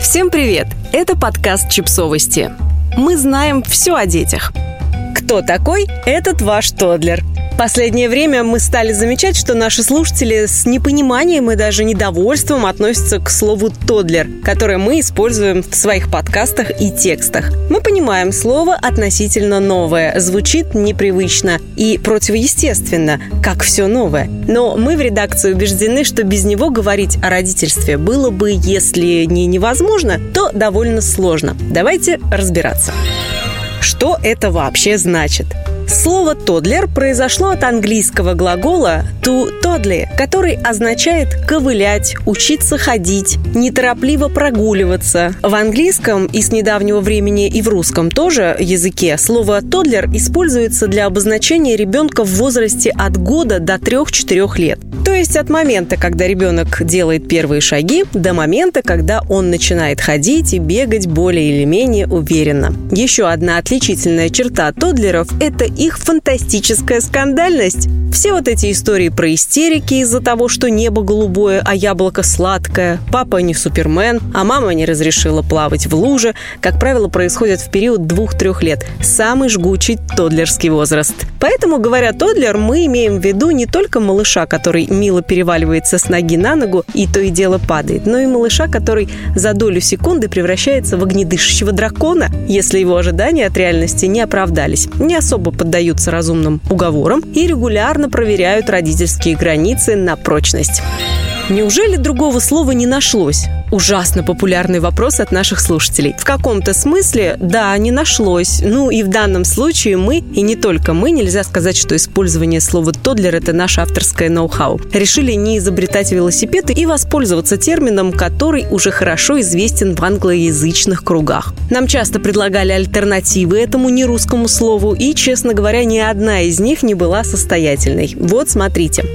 Всем привет! Это подкаст «Чипсовости». Мы знаем все о детях. Кто такой этот ваш Тодлер? Последнее время мы стали замечать, что наши слушатели с непониманием и даже недовольством относятся к слову «тодлер», которое мы используем в своих подкастах и текстах. Мы понимаем, слово относительно новое, звучит непривычно и противоестественно, как все новое. Но мы в редакции убеждены, что без него говорить о родительстве было бы, если не невозможно, то довольно сложно. Давайте разбираться. Что это вообще значит? Слово «тодлер» произошло от английского глагола «to toddly», который означает «ковылять», «учиться ходить», «неторопливо прогуливаться». В английском и с недавнего времени и в русском тоже языке слово «тодлер» используется для обозначения ребенка в возрасте от года до 3-4 лет. То есть от момента, когда ребенок делает первые шаги, до момента, когда он начинает ходить и бегать более или менее уверенно. Еще одна отличительная черта тодлеров – это их фантастическая скандальность. Все вот эти истории про истерики из-за того, что небо голубое, а яблоко сладкое, папа не супермен, а мама не разрешила плавать в луже, как правило, происходят в период двух-трех лет. Самый жгучий тодлерский возраст. Поэтому, говоря тодлер, мы имеем в виду не только малыша, который мило переваливается с ноги на ногу и то и дело падает, но и малыша, который за долю секунды превращается в огнедышащего дракона, если его ожидания от реальности не оправдались, не особо поддаются разумным уговорам и регулярно проверяют родительские границы на прочность. Неужели другого слова не нашлось? Ужасно популярный вопрос от наших слушателей. В каком-то смысле, да, не нашлось. Ну и в данном случае мы, и не только мы, нельзя сказать, что использование слова «тодлер» — это наше авторское ноу-хау. Решили не изобретать велосипеды и воспользоваться термином, который уже хорошо известен в англоязычных кругах. Нам часто предлагали альтернативы этому нерусскому слову, и, честно говоря, ни одна из них не была состоятельной. Вот смотрите.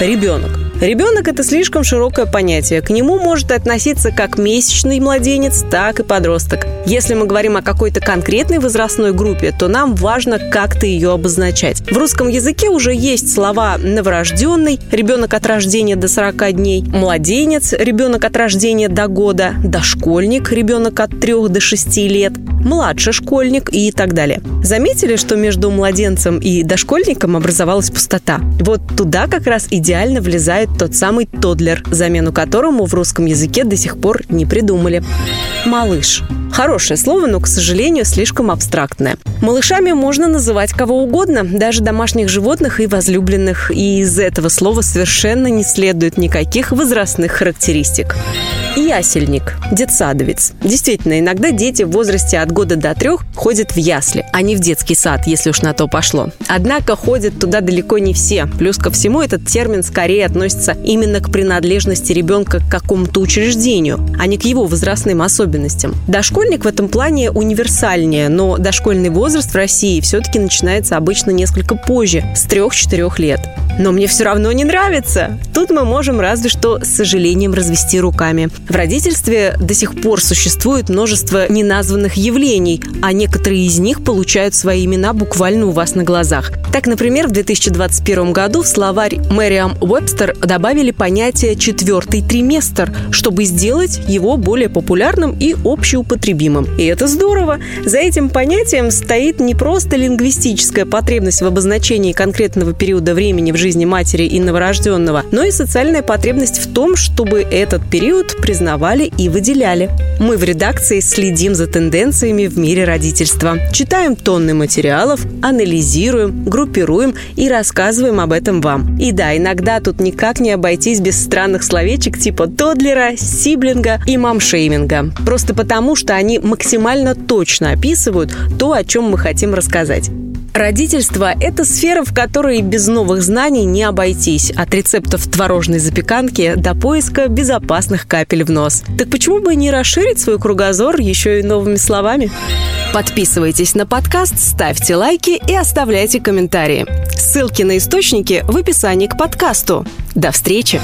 Ребенок. Ребенок – это слишком широкое понятие. К нему может относиться как месячный младенец, так и подросток. Если мы говорим о какой-то конкретной возрастной группе, то нам важно как-то ее обозначать. В русском языке уже есть слова «новорожденный», «ребенок от рождения до 40 дней», «младенец», «ребенок от рождения до года», «дошкольник», «ребенок от 3 до 6 лет», «младший школьник» и так далее. Заметили, что между младенцем и дошкольником образовалась пустота? Вот туда как раз идеально влезает называют тот самый тодлер, замену которому в русском языке до сих пор не придумали. Малыш. Хорошее слово, но, к сожалению, слишком абстрактное. Малышами можно называть кого угодно, даже домашних животных и возлюбленных, и из этого слова совершенно не следует никаких возрастных характеристик. Ясельник, детсадовец. Действительно, иногда дети в возрасте от года до трех ходят в ясли, а не в детский сад, если уж на то пошло. Однако ходят туда далеко не все. Плюс ко всему этот термин скорее относится именно к принадлежности ребенка к какому-то учреждению, а не к его возрастным особенностям. Дошкольник в этом плане универсальнее, но дошкольный возраст в России все-таки начинается обычно несколько позже, с 3-4 лет. Но мне все равно не нравится. Тут мы можем разве что с сожалением развести руками. В родительстве до сих пор существует множество неназванных явлений, а некоторые из них получают свои имена буквально у вас на глазах. Так, например, в 2021 году в словарь Мэриам Уэбстер добавили понятие «четвертый триместр», чтобы сделать его более популярным и общеупотребимым. И это здорово. За этим понятием стоит не просто лингвистическая потребность в обозначении конкретного периода времени в жизни матери и новорожденного, но и социальная потребность в том, чтобы этот период признавали и выделяли. Мы в редакции следим за тенденциями в мире родительства. Читаем тонны материалов, анализируем, группируем и рассказываем об этом вам. И да, иногда тут никак не обойтись без странных словечек типа тодлера, сиблинга и мамшейминга. Просто потому, что они максимально точно описывают то, о чем мы хотим рассказать. Родительство – это сфера, в которой без новых знаний не обойтись. От рецептов творожной запеканки до поиска безопасных капель в нос. Так почему бы не расширить свой кругозор еще и новыми словами? Подписывайтесь на подкаст, ставьте лайки и оставляйте комментарии. Ссылки на источники в описании к подкасту. До встречи!